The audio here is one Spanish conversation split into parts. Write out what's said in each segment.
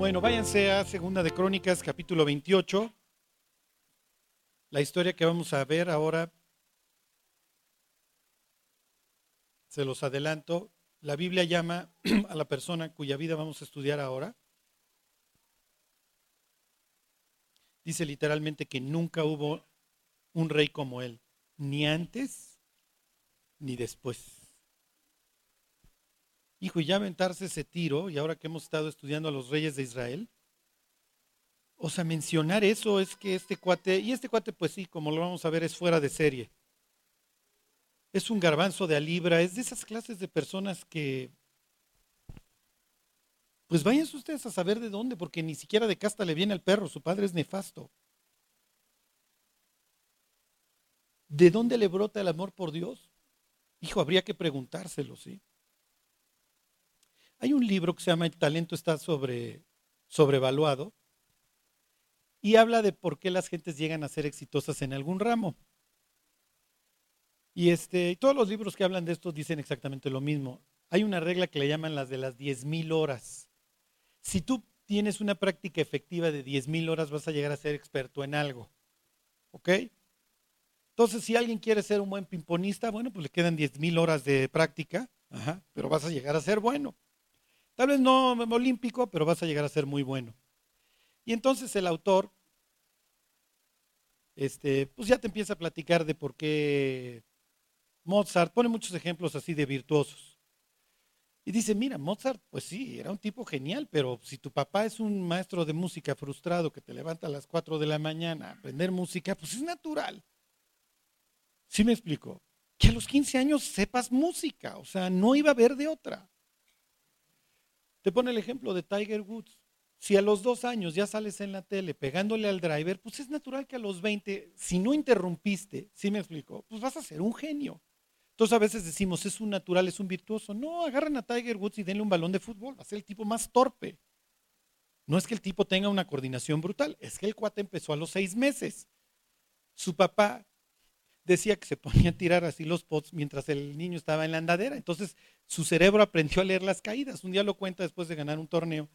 Bueno, váyanse a Segunda de Crónicas, capítulo 28. La historia que vamos a ver ahora, se los adelanto, la Biblia llama a la persona cuya vida vamos a estudiar ahora. Dice literalmente que nunca hubo un rey como él, ni antes ni después. Hijo, y ya aventarse ese tiro, y ahora que hemos estado estudiando a los reyes de Israel, o sea, mencionar eso es que este cuate, y este cuate pues sí, como lo vamos a ver, es fuera de serie. Es un garbanzo de a libra, es de esas clases de personas que, pues vayan ustedes a saber de dónde, porque ni siquiera de casta le viene al perro, su padre es nefasto. ¿De dónde le brota el amor por Dios? Hijo, habría que preguntárselo, ¿sí? Hay un libro que se llama El talento está sobre, sobrevaluado y habla de por qué las gentes llegan a ser exitosas en algún ramo. Y este, todos los libros que hablan de esto dicen exactamente lo mismo. Hay una regla que le llaman las de las 10.000 horas. Si tú tienes una práctica efectiva de 10.000 horas, vas a llegar a ser experto en algo. ¿Ok? Entonces, si alguien quiere ser un buen pimponista, bueno, pues le quedan 10.000 horas de práctica, pero vas a llegar a ser bueno. Tal vez no olímpico, pero vas a llegar a ser muy bueno. Y entonces el autor, este, pues ya te empieza a platicar de por qué Mozart, pone muchos ejemplos así de virtuosos. Y dice, mira, Mozart, pues sí, era un tipo genial, pero si tu papá es un maestro de música frustrado que te levanta a las 4 de la mañana a aprender música, pues es natural. ¿Sí me explico? Que a los 15 años sepas música, o sea, no iba a haber de otra. Te pone el ejemplo de Tiger Woods. Si a los dos años ya sales en la tele pegándole al driver, pues es natural que a los 20, si no interrumpiste, ¿sí me explico? Pues vas a ser un genio. Entonces a veces decimos, es un natural, es un virtuoso. No, agarren a Tiger Woods y denle un balón de fútbol, va a ser el tipo más torpe. No es que el tipo tenga una coordinación brutal, es que el cuate empezó a los seis meses. Su papá decía que se ponía a tirar así los pots mientras el niño estaba en la andadera. Entonces su cerebro aprendió a leer las caídas. Un día lo cuenta después de ganar un torneo.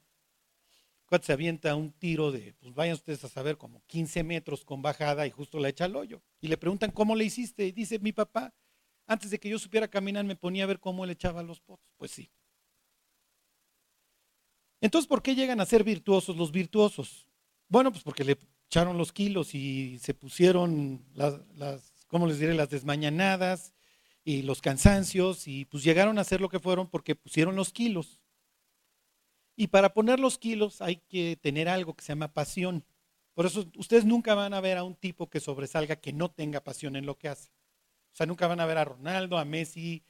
Se avienta un tiro de, pues vayan ustedes a saber, como 15 metros con bajada y justo la echa al hoyo. Y le preguntan, ¿cómo le hiciste? Y dice, mi papá, antes de que yo supiera caminar, me ponía a ver cómo él echaba los pots. Pues sí. Entonces, ¿por qué llegan a ser virtuosos los virtuosos? Bueno, pues porque le echaron los kilos y se pusieron las ¿cómo les diré? Las desmañanadas y los cansancios y pues llegaron a ser lo que fueron porque pusieron los kilos. Y para poner los kilos hay que tener algo que se llama pasión. Por eso ustedes nunca van a ver a un tipo que sobresalga que no tenga pasión en lo que hace. O sea, nunca van a ver a Ronaldo, a Messi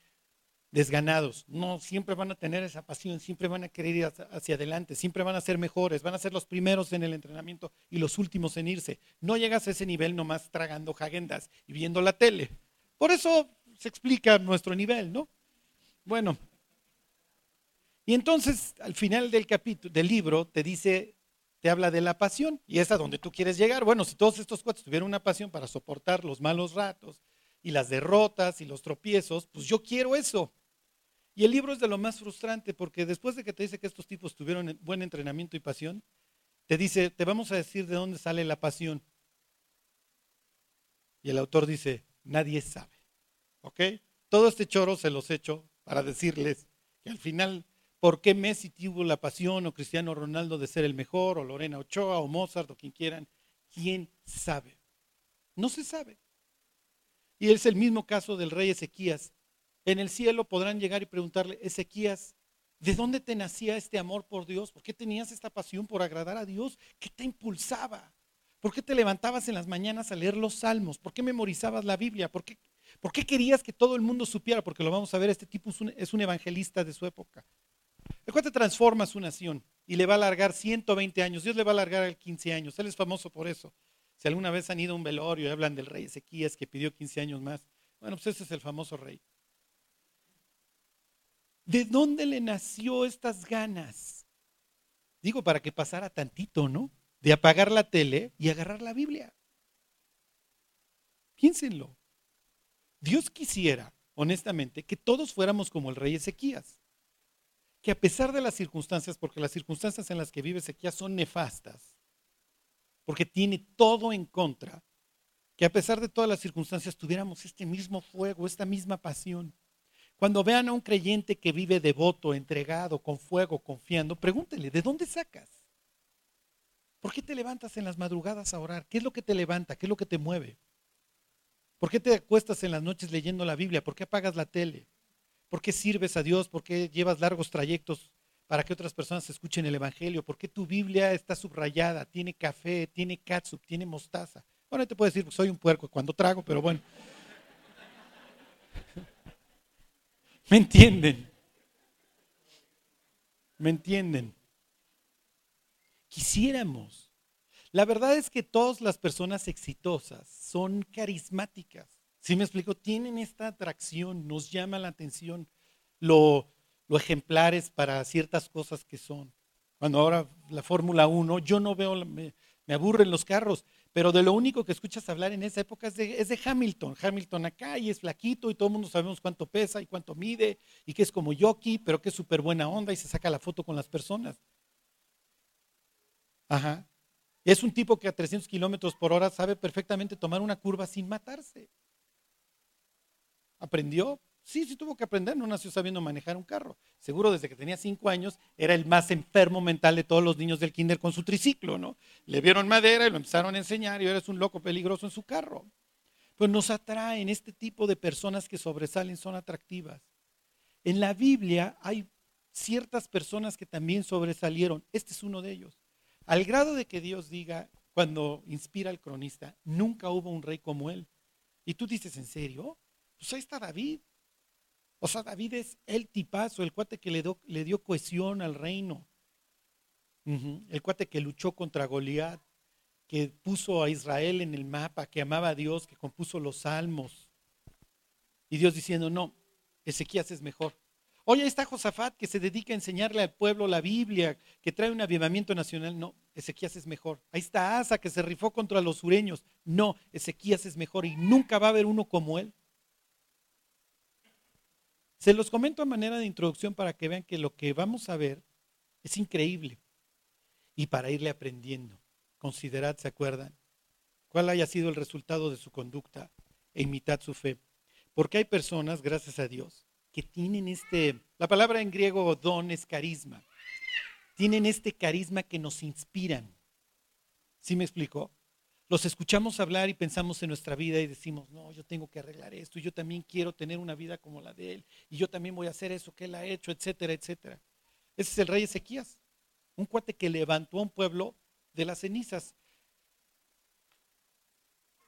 desganados. No, siempre van a tener esa pasión, siempre van a querer ir hacia adelante, siempre van a ser mejores, van a ser los primeros en el entrenamiento y los últimos en irse. No llegas a ese nivel nomás tragando jagendas y viendo la tele. Por eso se explica nuestro nivel, ¿no? Bueno, y entonces al final del capítulo, del libro, te dice, te habla de la pasión y es a donde tú quieres llegar. Bueno, si todos estos cuates tuvieran una pasión para soportar los malos ratos y las derrotas y los tropiezos, pues yo quiero eso. Y el libro es de lo más frustrante porque después de que te dice que estos tipos tuvieron buen entrenamiento y pasión, te dice, te vamos a decir de dónde sale la pasión. Y el autor dice, nadie sabe. ¿Ok? Todo este choro se los echo para decirles que al final, ¿por qué Messi tuvo la pasión o Cristiano Ronaldo de ser el mejor o Lorena Ochoa o Mozart o quien quieran? ¿Quién sabe? No se sabe. Y es el mismo caso del rey Ezequías. En el cielo podrán llegar y preguntarle, Ezequías, ¿de dónde te nacía este amor por Dios? ¿Por qué tenías esta pasión por agradar a Dios? ¿Qué te impulsaba? ¿Por qué te levantabas en las mañanas a leer los salmos? ¿Por qué memorizabas la Biblia? ¿Por qué, querías que todo el mundo supiera? Porque lo vamos a ver, este tipo es un, evangelista de su época. El cual te transforma su nación y le va a alargar 120 años. Dios le va a alargar 15 años. Él es famoso por eso. Si alguna vez han ido a un velorio y hablan del rey Ezequías que pidió 15 años más, bueno, pues ese es el famoso rey. ¿De dónde le nació estas ganas? Digo, para que pasara tantito, ¿no? De apagar la tele y agarrar la Biblia. Piénsenlo. Dios quisiera, honestamente, que todos fuéramos como el rey Ezequías. que a pesar de las circunstancias, porque las circunstancias en las que vive Ezequías son nefastas, porque tiene todo en contra, que a pesar de todas las circunstancias tuviéramos este mismo fuego, esta misma pasión. Cuando vean a un creyente que vive devoto, entregado, con fuego, confiando, pregúntenle, ¿de dónde sacas? ¿Por qué te levantas en las madrugadas a orar? ¿Qué es lo que te levanta? ¿Qué es lo que te mueve? ¿Por qué te acuestas en las noches leyendo la Biblia? ¿Por qué apagas la tele? ¿Por qué sirves a Dios? ¿Por qué llevas largos trayectos para que otras personas escuchen el Evangelio? ¿Por qué tu Biblia está subrayada? Tiene café, tiene catsup, tiene mostaza. Bueno, te puedo decir, soy un puerco cuando trago, pero bueno. ¿Me entienden? ¿Me entienden? Quisiéramos. La verdad es que todas las personas exitosas son carismáticas. ¿Sí me explico? Tienen esta atracción, nos llama la atención lo, lo ejemplares para ciertas cosas que son. Cuando ahora la Fórmula 1, yo no veo, me aburren los carros, pero de lo único que escuchas hablar en esa época es de, Hamilton. Hamilton acá y es flaquito y todo el mundo sabemos cuánto pesa y cuánto mide y que es como jockey, pero que es súper buena onda y se saca la foto con las personas. Ajá. Es un tipo que a 300 kilómetros por hora sabe perfectamente tomar una curva sin matarse. Aprendió, Sí, sí tuvo que aprender, no nació sabiendo manejar un carro. Seguro desde que tenía cinco años era el más enfermo mental de todos los niños del kinder con su triciclo, ¿no? Le vieron madera y lo empezaron a enseñar y ahora es un loco peligroso en su carro. Pues nos atraen este tipo de personas que sobresalen, son atractivas. En la Biblia hay ciertas personas que también sobresalieron. Este es uno de ellos. Al grado de que Dios diga, cuando inspira al cronista, nunca hubo un rey como él. Y tú dices, ¿en serio? Pues ahí está David. O sea, David es el tipazo, el cuate que le, dio cohesión al reino. El cuate que luchó contra Goliat, que puso a Israel en el mapa, que amaba a Dios, que compuso los salmos. Y Dios diciendo, no, Ezequías es mejor. Oye, ahí está Josafat que se dedica a enseñarle al pueblo la Biblia, que trae un avivamiento nacional. No, Ezequías es mejor. Ahí está Asa que se rifó contra los sureños. No, Ezequías es mejor y nunca va a haber uno como él. Se los comento a manera de introducción para que vean que lo que vamos a ver es increíble y para irle aprendiendo. Considerad, ¿se acuerdan? ¿Cuál haya sido el resultado de su conducta e imitad su fe? Porque hay personas, gracias a Dios, que tienen este, la palabra en griego don es carisma, tienen este carisma que nos inspiran. ¿Sí me explicó? Los escuchamos hablar y pensamos en nuestra vida y decimos, no, yo tengo que arreglar esto, yo también quiero tener una vida como la de él, y yo también voy a hacer eso que él ha hecho, etcétera, etcétera. Ese es el rey Ezequías, un cuate que levantó a un pueblo de las cenizas.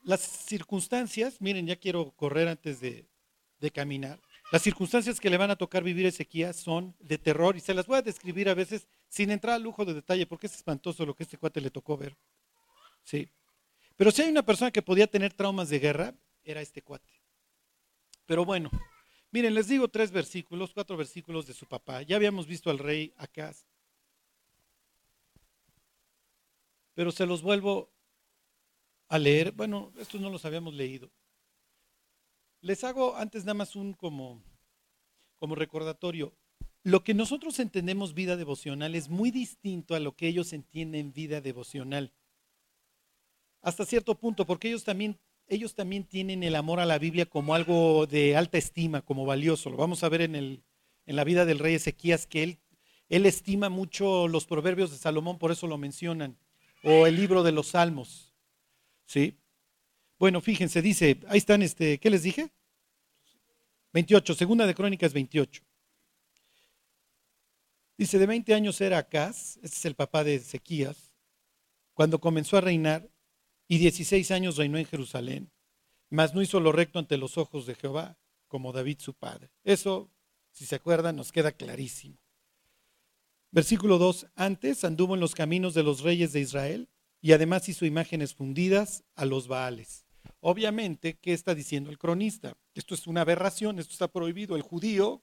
Las circunstancias, miren, ya quiero correr antes de, caminar. Las circunstancias que le van a tocar vivir a Ezequías son de terror y se las voy a describir a veces sin entrar al lujo de detalle porque es espantoso lo que este cuate le tocó ver. Sí. Pero si hay una persona que podía tener traumas de guerra, era este cuate. Pero bueno, miren, les digo tres versículos, cuatro versículos de su papá. Ya habíamos visto al rey Acaz. Pero se los vuelvo a leer. Bueno, estos no los habíamos leído. Les hago antes nada más un como, como recordatorio. Lo que nosotros entendemos vida devocional es muy distinto a lo que ellos entienden vida devocional hasta cierto punto, porque ellos también, ellos también tienen el amor a la Biblia como algo de alta estima, como valioso. Lo vamos a ver en, el, en la vida del rey Ezequías, que él, él estima mucho los proverbios de Salomón, por eso lo mencionan, o el libro de los Salmos. ¿Sí? Bueno, fíjense, dice, ahí están, este, ¿qué les dije? 28, segunda de Crónicas 28. Dice, de 20 años era Acaz, este es el papá de Ezequías, cuando comenzó a reinar y 16 años reinó en Jerusalén, mas no hizo lo recto ante los ojos de Jehová, como David su padre. Eso, si se acuerdan, nos queda clarísimo. Versículo 2, antes anduvo en los caminos de los reyes de Israel y además hizo imágenes fundidas a los Baales. Obviamente, ¿qué está diciendo el cronista? Esto es una aberración, esto está prohibido. El judío,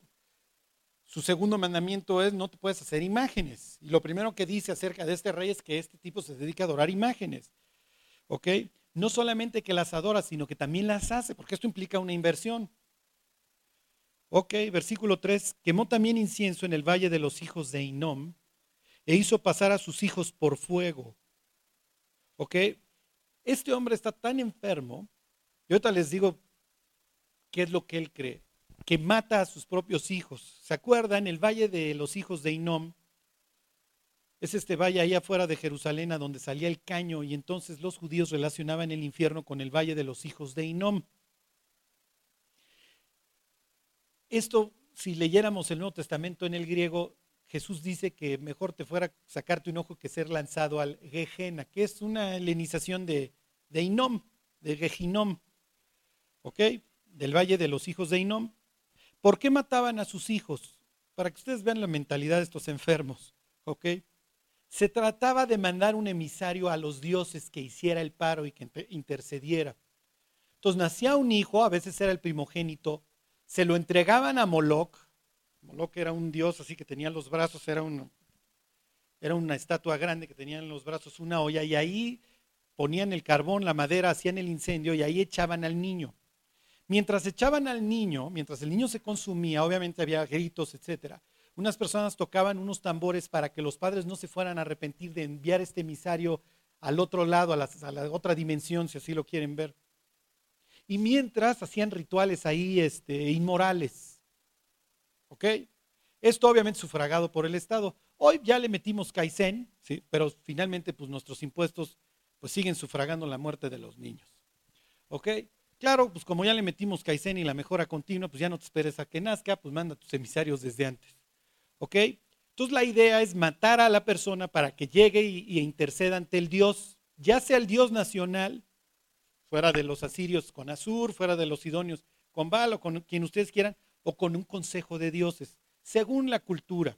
su segundo mandamiento es no te puedes hacer imágenes. Y lo primero que dice acerca de este rey es que este tipo se dedica a adorar imágenes. ¿Ok? No solamente que las adora, sino que también las hace, porque esto implica una inversión. Ok, versículo 3, quemó también incienso en el valle de los hijos de Inom e hizo pasar a sus hijos por fuego. Ok, este hombre está tan enfermo, y ahorita les digo qué es lo que él cree, que mata a sus propios hijos. ¿Se acuerdan? El valle de los hijos de Inom es este valle ahí afuera de Jerusalén a donde salía el caño y entonces los judíos relacionaban el infierno con el valle de los hijos de Inom. Esto, si leyéramos el Nuevo Testamento en el griego, Jesús dice que mejor te fuera sacarte un ojo que ser lanzado al Gejena, que es una helenización de, de Inom, de Gejinom, ¿ok? Del valle de los hijos de Inom. ¿Por qué mataban a sus hijos? Para que ustedes vean la mentalidad de estos enfermos, ¿ok? Se trataba de mandar un emisario a los dioses que hiciera el paro y que intercediera. Entonces nacía un hijo, a veces era el primogénito, se lo entregaban a Moloch. Moloch era un dios así que tenía los brazos, era, una estatua grande que tenía en los brazos una olla y ahí ponían el carbón, la madera, hacían el incendio y ahí echaban al niño. Mientras echaban al niño, mientras el niño se consumía, obviamente había gritos, etcétera. Unas personas tocaban unos tambores para que los padres no se fueran a arrepentir de enviar este emisario al otro lado, a la, otra dimensión, si así lo quieren ver y mientras hacían rituales ahí este, inmorales. ¿Ok? Esto obviamente sufragado por el Estado. Hoy ya le metimos Kaizen, ¿sí? pero finalmente pues nuestros impuestos pues siguen sufragando la muerte de los niños. ¿Ok? Claro, pues como ya le metimos Kaizen y la mejora continua, pues ya no te esperes a que nazca, pues manda tus emisarios desde antes. ¿Ok? Entonces la idea es matar a la persona para que llegue y, interceda ante el Dios, ya sea el Dios nacional fuera de los asirios con Azur, fuera de los sidonios con Baal o con quien ustedes quieran, o con un consejo de dioses, según la cultura.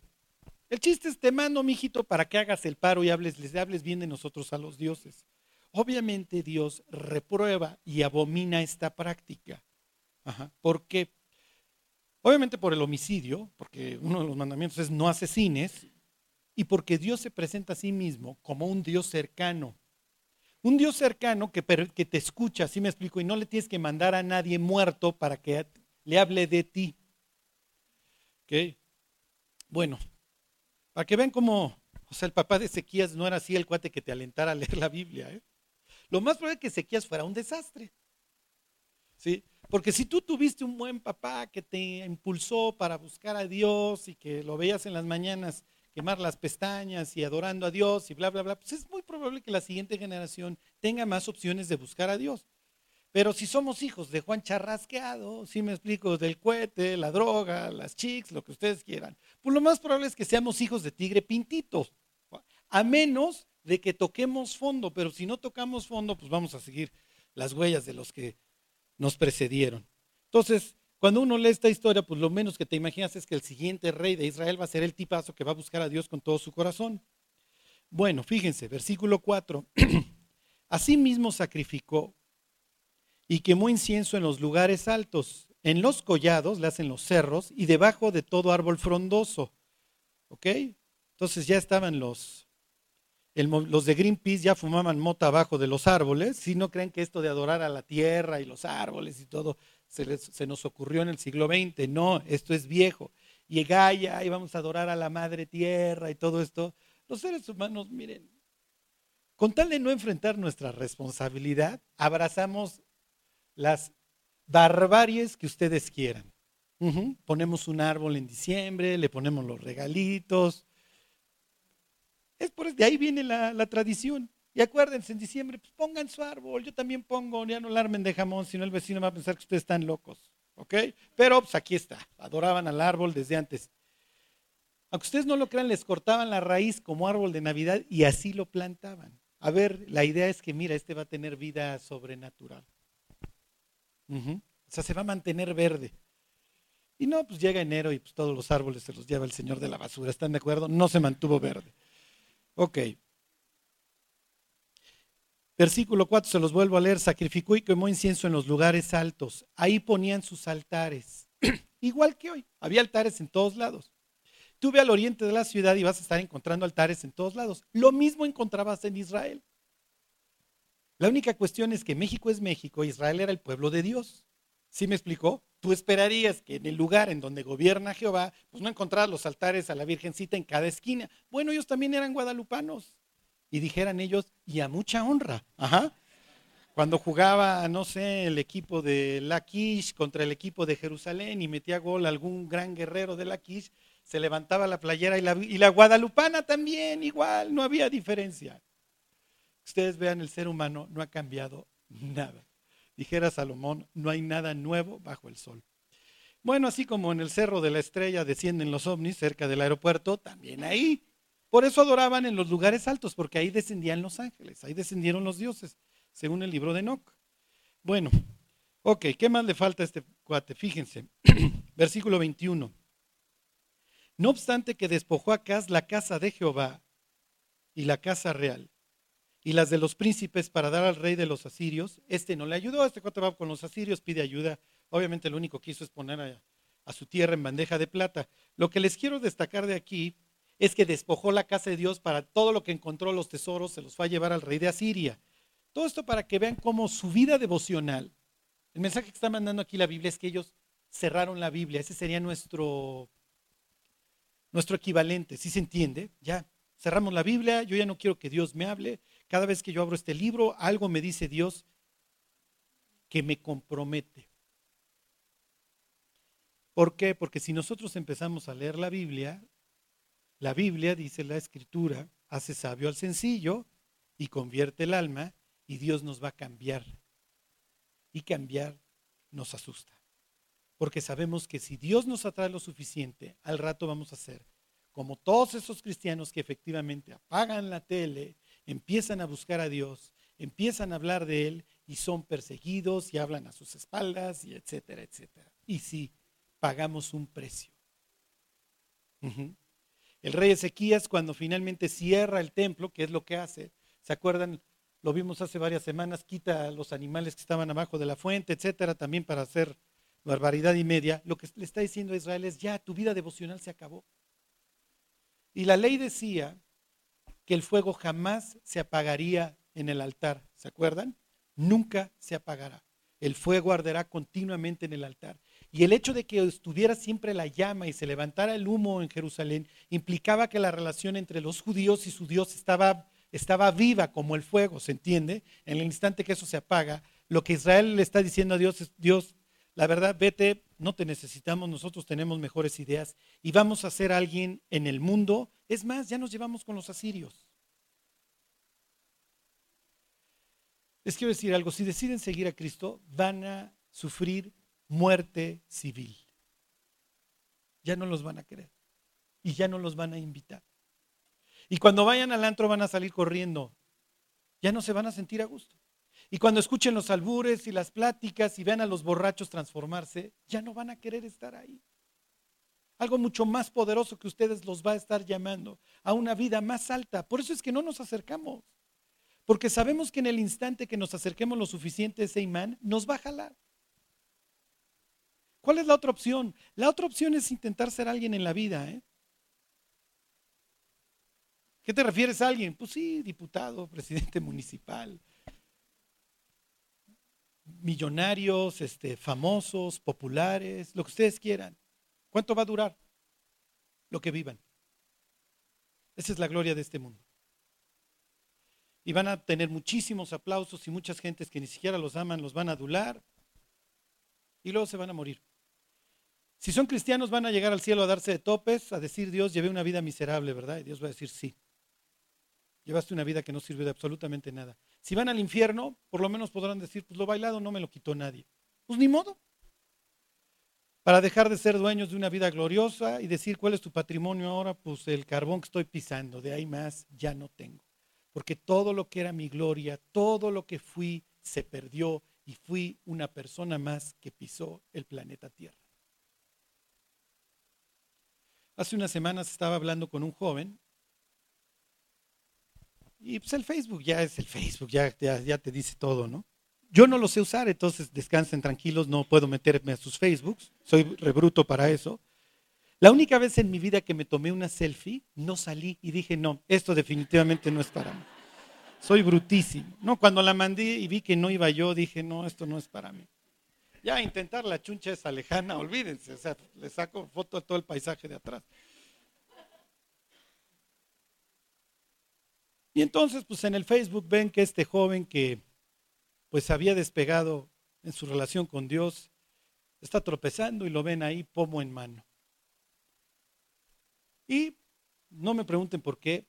El chiste es te mando, mijito, para que hagas el paro y hables, les hables bien de nosotros a los dioses. Obviamente Dios reprueba y abomina esta práctica. ¿Por qué? Obviamente por el homicidio, porque uno de los mandamientos es no asesines, y porque Dios se presenta a sí mismo como un Dios cercano. Un Dios cercano que, te escucha, así me explico, y no le tienes que mandar a nadie muerto para que le hable de ti. ¿Ok? Bueno, para que vean cómo, o sea, el papá de Ezequías no era así el cuate que te alentara a leer la Biblia. ¿eh? Lo más probable es que Ezequías fuera un desastre. ¿Sí? Porque si tú tuviste un buen papá que te impulsó para buscar a Dios y que lo veías en las mañanas quemar las pestañas y adorando a Dios y bla, bla, bla, pues es muy probable que la siguiente generación tenga más opciones de buscar a Dios. Pero si somos hijos de Juan Charrasqueado, si me explico, del cohete, la droga, las chicks, lo que ustedes quieran, pues lo más probable es que seamos hijos de tigre pintito, a menos de que toquemos fondo, pero si no tocamos fondo, pues vamos a seguir las huellas de los que nos precedieron. Entonces, cuando uno lee esta historia, pues lo menos que te imaginas es que el siguiente rey de Israel va a ser el tipazo que va a buscar a Dios con todo su corazón. Bueno, fíjense, versículo 4. Asimismo sacrificó y quemó incienso en los lugares altos, en los collados, le hacen los cerros, y debajo de todo árbol frondoso. ¿Ok? Entonces ya estaban los, los de Greenpeace, ya fumaban mota abajo de los árboles. Si no creen que esto de adorar a la tierra y los árboles y todo se, nos ocurrió en el siglo XX. No, esto es viejo. Y Gaia, y vamos a adorar a la madre tierra y todo esto. Los seres humanos, miren, con tal de no enfrentar nuestra responsabilidad, abrazamos las barbaries que ustedes quieran. Ponemos un árbol en diciembre, le ponemos los regalitos. Es por de ahí viene la, tradición. Y acuérdense, en diciembre, pues pongan su árbol, yo también pongo, ya no alarmen de jamón, si no el vecino va a pensar que ustedes están locos. ¿Ok? Pero pues aquí está, adoraban al árbol desde antes. Aunque ustedes no lo crean, les cortaban la raíz como árbol de Navidad y así lo plantaban. A ver, la idea es que, mira, este va a tener vida sobrenatural. O sea, se va a mantener verde. Y no, pues llega enero y pues todos los árboles se los lleva el señor de la basura. ¿Están de acuerdo? No se mantuvo verde. Ok. Versículo 4, se los vuelvo a leer, sacrificó y quemó incienso en los lugares altos. Ahí ponían sus altares. Igual que hoy, había altares en todos lados. Tuve al oriente de la ciudad y vas a estar encontrando altares en todos lados. Lo mismo encontrabas en Israel. La única cuestión es que México es México, Israel era el pueblo de Dios. ¿Sí me explicó? Tú esperarías que en el lugar en donde gobierna Jehová, pues no encontraras los altares a la Virgencita en cada esquina. Bueno, ellos también eran guadalupanos. Y dijeran ellos, y a mucha honra. Ajá. Cuando jugaba, no sé, el equipo de Laquish contra el equipo de Jerusalén y metía gol algún gran guerrero de Laquish, se levantaba la playera y la, y la guadalupana también, igual, no había diferencia. Ustedes vean, el ser humano no ha cambiado nada. Dijera Salomón, no hay nada nuevo bajo el sol. Bueno, así como en el Cerro de la Estrella descienden los ovnis cerca del aeropuerto, también ahí. Por eso adoraban en los lugares altos, porque ahí descendían los ángeles, ahí descendieron los dioses, según el libro de Enoch. Bueno, ok, ¿qué más le falta a este cuate? Fíjense, versículo 21. No obstante que despojó acá la casa de Jehová y la casa real, y las de los príncipes para dar al rey de los asirios. Este no le ayudó, este cuate va con los asirios, pide ayuda. Obviamente lo único que hizo es poner a, su tierra en bandeja de plata. Lo que les quiero destacar de aquí es que despojó la casa de Dios para todo lo que encontró los tesoros, se los fue a llevar al rey de Asiria. Todo esto para que vean cómo su vida devocional, el mensaje que está mandando aquí la Biblia es que ellos cerraron la Biblia, ese sería nuestro, nuestro equivalente, si se entiende? Ya, cerramos la Biblia, yo ya no quiero que Dios me hable, cada vez que yo abro este libro, algo me dice Dios que me compromete. ¿Por qué? Porque si nosotros empezamos a leer la Biblia, la Biblia, dice la Escritura, hace sabio al sencillo y convierte el alma y Dios nos va a cambiar. Y cambiar nos asusta. Porque sabemos que si Dios nos atrae lo suficiente, al rato vamos a ser como todos esos cristianos que efectivamente apagan la tele empiezan a buscar a Dios, empiezan a hablar de Él y son perseguidos y hablan a sus espaldas y etcétera, etcétera. Y sí, pagamos un precio. El rey Ezequías cuando finalmente cierra el templo, que es lo que hace, ¿se acuerdan? Lo vimos hace varias semanas, quita a los animales que estaban abajo de la fuente, etcétera, también para hacer barbaridad y media. Lo que le está diciendo a Israel es, ya, tu vida devocional se acabó. Y la ley decía que el fuego jamás se apagaría en el altar. ¿Se acuerdan? Nunca se apagará. El fuego arderá continuamente en el altar. Y el hecho de que estuviera siempre la llama y se levantara el humo en Jerusalén implicaba que la relación entre los judíos y su Dios estaba, estaba viva como el fuego, ¿se entiende? En el instante que eso se apaga, lo que Israel le está diciendo a Dios es, Dios, la verdad, vete, no te necesitamos, nosotros tenemos mejores ideas y vamos a ser alguien en el mundo. Es más, ya nos llevamos con los asirios. Les quiero decir algo, si deciden seguir a Cristo, van a sufrir muerte civil. Ya no los van a querer y ya no los van a invitar. Y cuando vayan al antro van a salir corriendo. Ya no se van a sentir a gusto. Y cuando escuchen los albures y las pláticas y vean a los borrachos transformarse, ya no van a querer estar ahí. Algo mucho más poderoso que ustedes los va a estar llamando a una vida más alta. Por eso es que no nos acercamos. Porque sabemos que en el instante que nos acerquemos lo suficiente ese imán, nos va a jalar. ¿Cuál es la otra opción? La otra opción es intentar ser alguien en la vida. ¿eh? ¿Qué te refieres a alguien? Pues sí, diputado, presidente municipal, millonarios, este, famosos, populares, lo que ustedes quieran. ¿Cuánto va a durar? Lo que vivan. Esa es la gloria de este mundo. Y van a tener muchísimos aplausos y muchas gentes que ni siquiera los aman, los van a adular y luego se van a morir. Si son cristianos van a llegar al cielo a darse de topes, a decir Dios, llevé una vida miserable, ¿verdad? Y Dios va a decir sí. Llevaste una vida que no sirve de absolutamente nada. Si van al infierno, por lo menos podrán decir, pues lo bailado no me lo quitó nadie. Pues ni modo. Para dejar de ser dueños de una vida gloriosa y decir cuál es tu patrimonio ahora, pues el carbón que estoy pisando, de ahí más ya no tengo. Porque todo lo que era mi gloria, todo lo que fui, se perdió y fui una persona más que pisó el planeta Tierra. Hace unas semanas estaba hablando con un joven y pues el Facebook ya es el Facebook, ya, te dice todo, ¿no? Yo no lo sé usar, entonces descansen tranquilos, no puedo meterme a sus Facebooks, soy rebruto para eso. La única vez en mi vida que me tomé una selfie, no salí y dije, no, esto definitivamente no es para mí. Soy brutísimo. No, cuando la mandé y vi que no iba yo, dije, no, esto no es para mí. Ya intentar la chuncha esa lejana, olvídense, o sea, le saco foto a todo el paisaje de atrás. Y entonces, pues en el Facebook ven que este joven que pues había despegado en su relación con Dios, está tropezando y lo ven ahí pomo en mano. Y no me pregunten por qué,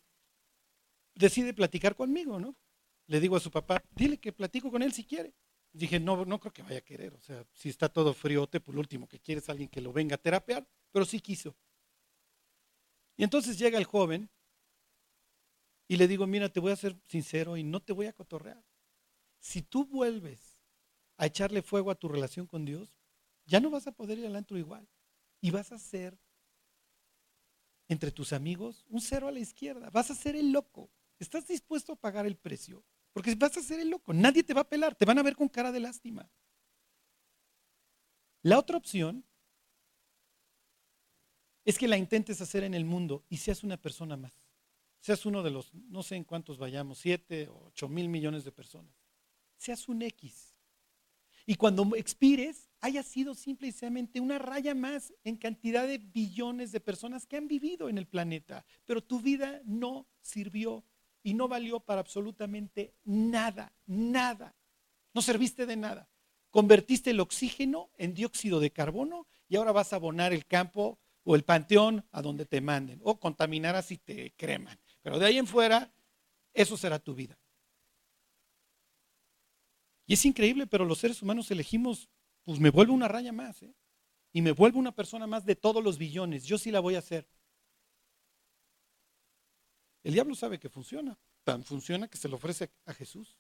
decide platicar conmigo, ¿no? Le digo a su papá, dile que platico con él si quiere. Dije, no, no creo que vaya a querer, o sea, si está todo friote, por lo último que quiere es alguien que lo venga a terapear, pero sí quiso. Y entonces llega el joven y le digo, mira, te voy a ser sincero y no te voy a cotorrear. Si tú vuelves a echarle fuego a tu relación con Dios, ya no vas a poder ir al antro igual. Y vas a ser, entre tus amigos, un cero a la izquierda. Vas a ser el loco. ¿Estás dispuesto a pagar el precio? Porque vas a ser el loco. Nadie te va a pelar. Te van a ver con cara de lástima. La otra opción es que la intentes hacer en el mundo y seas una persona más. Seas uno de los, no sé en cuántos vayamos, siete o ocho mil millones de personas. Seas un X. Y cuando expires, haya sido simple y sencillamente una raya más en cantidad de billones de personas que han vivido en el planeta. Pero tu vida no sirvió y no valió para absolutamente nada, nada. No serviste de nada. Convertiste el oxígeno en dióxido de carbono y ahora vas a abonar el campo o el panteón a donde te manden o contaminar así te creman. Pero de ahí en fuera, eso será tu vida. Y es increíble, pero los seres humanos elegimos, pues me vuelvo una raya más, ¿eh? y me vuelvo una persona más de todos los billones. Yo sí la voy a hacer. El diablo sabe que funciona, tan funciona que se lo ofrece a Jesús.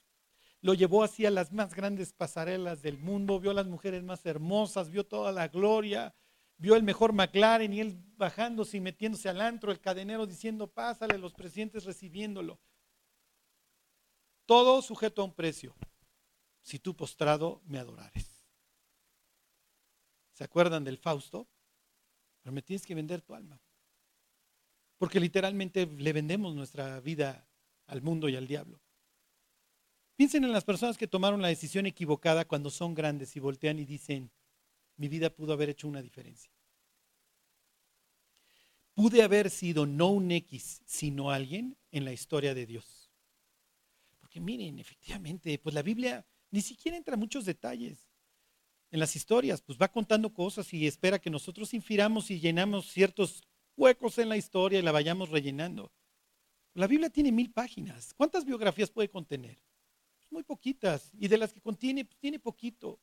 Lo llevó así a las más grandes pasarelas del mundo, vio a las mujeres más hermosas, vio toda la gloria, vio el mejor McLaren y él bajándose y metiéndose al antro, el cadenero diciendo, pásale, los presidentes recibiéndolo. Todo sujeto a un precio si tú postrado me adorares. ¿Se acuerdan del Fausto? Pero me tienes que vender tu alma. Porque literalmente le vendemos nuestra vida al mundo y al diablo. Piensen en las personas que tomaron la decisión equivocada cuando son grandes y voltean y dicen, mi vida pudo haber hecho una diferencia. Pude haber sido no un X, sino alguien en la historia de Dios. Porque miren, efectivamente, pues la Biblia ni siquiera entra en muchos detalles en las historias, pues va contando cosas y espera que nosotros infiramos y llenamos ciertos huecos en la historia y la vayamos rellenando. La Biblia tiene mil páginas. ¿Cuántas biografías puede contener? Muy poquitas. Y de las que contiene, pues tiene poquito.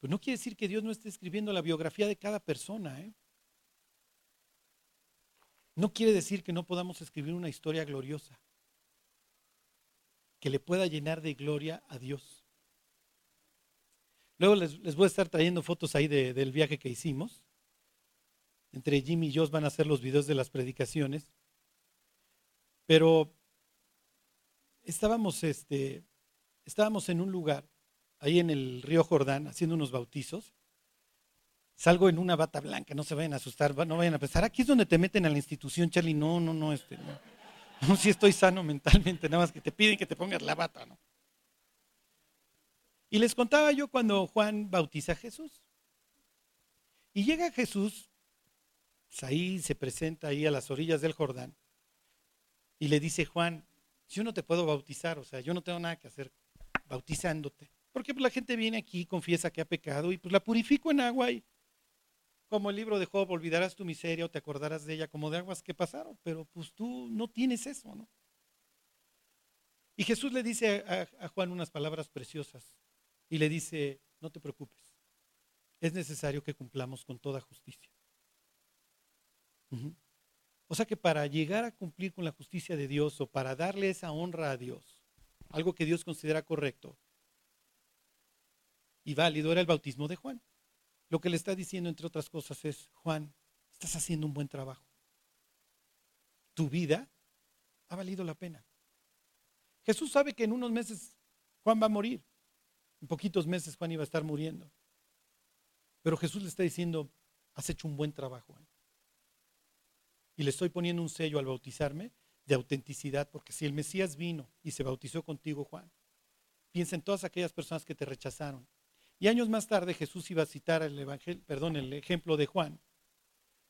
Pues no quiere decir que Dios no esté escribiendo la biografía de cada persona. ¿eh? No quiere decir que no podamos escribir una historia gloriosa que le pueda llenar de gloria a Dios. Luego les, voy a estar trayendo fotos ahí del viaje que hicimos. Entre Jimmy y yo van a hacer los videos de las predicaciones. Pero estábamos, este, estábamos en un lugar, ahí en el río Jordán, haciendo unos bautizos. Salgo en una bata blanca, no se vayan a asustar, no vayan a pensar, aquí es donde te meten a la institución, Charlie. No, no, no, este, no. Si estoy sano mentalmente, nada más que te piden que te pongas la bata, ¿no? Y les contaba yo cuando Juan bautiza a Jesús. Y llega Jesús, pues ahí se presenta ahí a las orillas del Jordán, y le dice Juan, yo no te puedo bautizar, o sea, yo no tengo nada que hacer bautizándote. Porque pues, la gente viene aquí, confiesa que ha pecado y pues la purifico en agua y como el libro de Job, olvidarás tu miseria o te acordarás de ella como de aguas que pasaron, pero pues tú no tienes eso, ¿no? Y Jesús le dice a, Juan unas palabras preciosas y le dice, no te preocupes, es necesario que cumplamos con toda justicia. O sea que para llegar a cumplir con la justicia de Dios o para darle esa honra a Dios, algo que Dios considera correcto y válido era el bautismo de Juan. Lo que le está diciendo, entre otras cosas, es, Juan, estás haciendo un buen trabajo. Tu vida ha valido la pena. Jesús sabe que en unos meses Juan va a morir. En poquitos meses Juan iba a estar muriendo. Pero Jesús le está diciendo, has hecho un buen trabajo. Y le estoy poniendo un sello al bautizarme de autenticidad, porque si el Mesías vino y se bautizó contigo, Juan, piensa en todas aquellas personas que te rechazaron. Y años más tarde Jesús iba a citar el, el ejemplo de Juan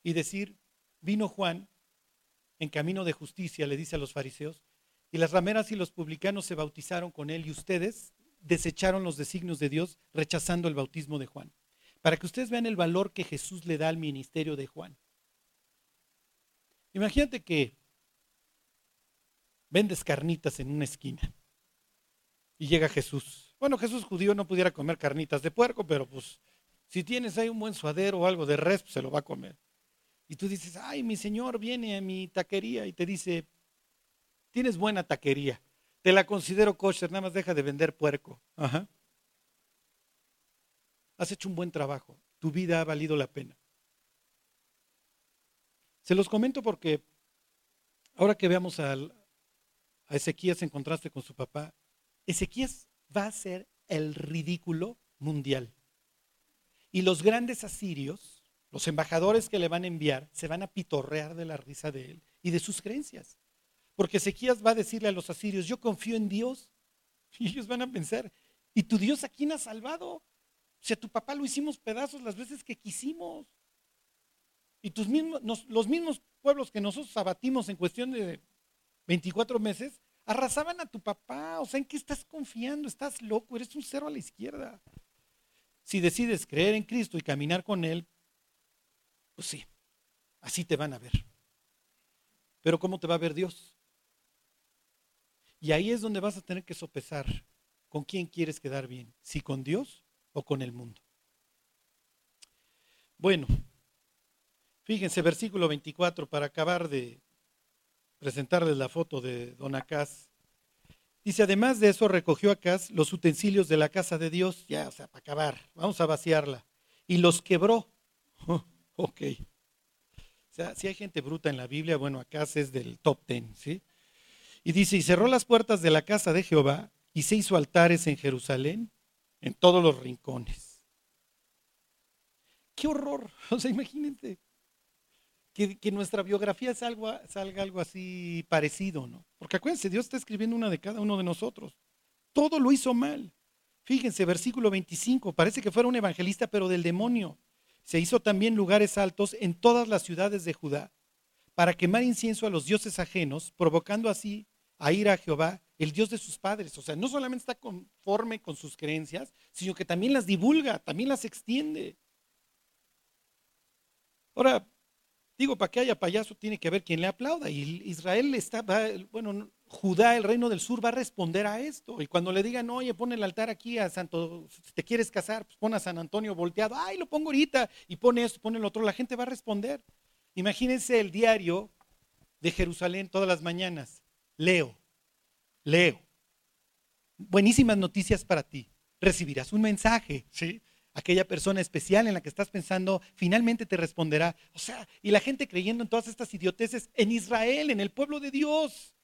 y decir, vino Juan en camino de justicia, le dice a los fariseos, y las rameras y los publicanos se bautizaron con él y ustedes desecharon los designios de Dios rechazando el bautismo de Juan. Para que ustedes vean el valor que Jesús le da al ministerio de Juan. Imagínate que vendes carnitas en una esquina y llega Jesús. Bueno, Jesús judío no pudiera comer carnitas de puerco, pero pues si tienes ahí un buen suadero o algo de res, pues se lo va a comer. Y tú dices, ay, mi señor viene a mi taquería y te dice, tienes buena taquería, te la considero kosher, nada más deja de vender puerco. Ajá. Has hecho un buen trabajo, tu vida ha valido la pena. Se los comento porque ahora que veamos a Ezequías en contraste con su papá, Ezequías va a ser el ridículo mundial. Y los grandes asirios, los embajadores que le van a enviar, se van a pitorrear de la risa de él y de sus creencias. Porque Ezequías va a decirle a los asirios, yo confío en Dios. Y ellos van a pensar, ¿y tu Dios a quién ha salvado? O sea, tu papá lo hicimos pedazos las veces que quisimos. Y tus mismos, los mismos pueblos que nosotros abatimos en cuestión de 24 meses, arrasaban a tu papá. O sea, ¿en qué estás confiando? Estás loco, eres un cero a la izquierda. Si decides creer en Cristo y caminar con Él, pues sí, así te van a ver. Pero ¿cómo te va a ver Dios? Y ahí es donde vas a tener que sopesar con quién quieres quedar bien, si con Dios o con el mundo. Bueno, Fíjense, versículo 24, para acabar de presentarles la foto de don Acaz. Dice, además de eso, recogió Acaz los utensilios de la casa de Dios, ya, o sea, para acabar, vamos a vaciarla, y los quebró. ok. O sea, si hay gente bruta en la Biblia, bueno, Acaz es del top ten, ¿sí? Y dice, y cerró las puertas de la casa de Jehová y se hizo altares en Jerusalén, en todos los rincones. ¡Qué horror! O sea, imagínense que, nuestra biografía salga, salga algo así parecido, ¿no? Porque acuérdense, Dios está escribiendo una de cada uno de nosotros. Todo lo hizo mal. Fíjense, versículo 25, parece que fuera un evangelista, pero del demonio. Se hizo también lugares altos en todas las ciudades de Judá para quemar incienso a los dioses ajenos, provocando así a ir a Jehová, el Dios de sus padres. O sea, no solamente está conforme con sus creencias, sino que también las divulga, también las extiende. Ahora, Digo, para que haya payaso tiene que haber quien le aplauda. Y Israel está, bueno, Judá, el reino del sur, va a responder a esto. Y cuando le digan, oye, pon el altar aquí a Santo, si te quieres casar, pues pon a San Antonio volteado, ay, lo pongo ahorita, y pone esto, pone el otro, la gente va a responder. Imagínense el diario de Jerusalén todas las mañanas. Leo, leo. Buenísimas noticias para ti. Recibirás un mensaje, ¿sí? Aquella persona especial en la que estás pensando, finalmente te responderá. O sea, y la gente creyendo en todas estas idioteces en Israel, en el pueblo de Dios.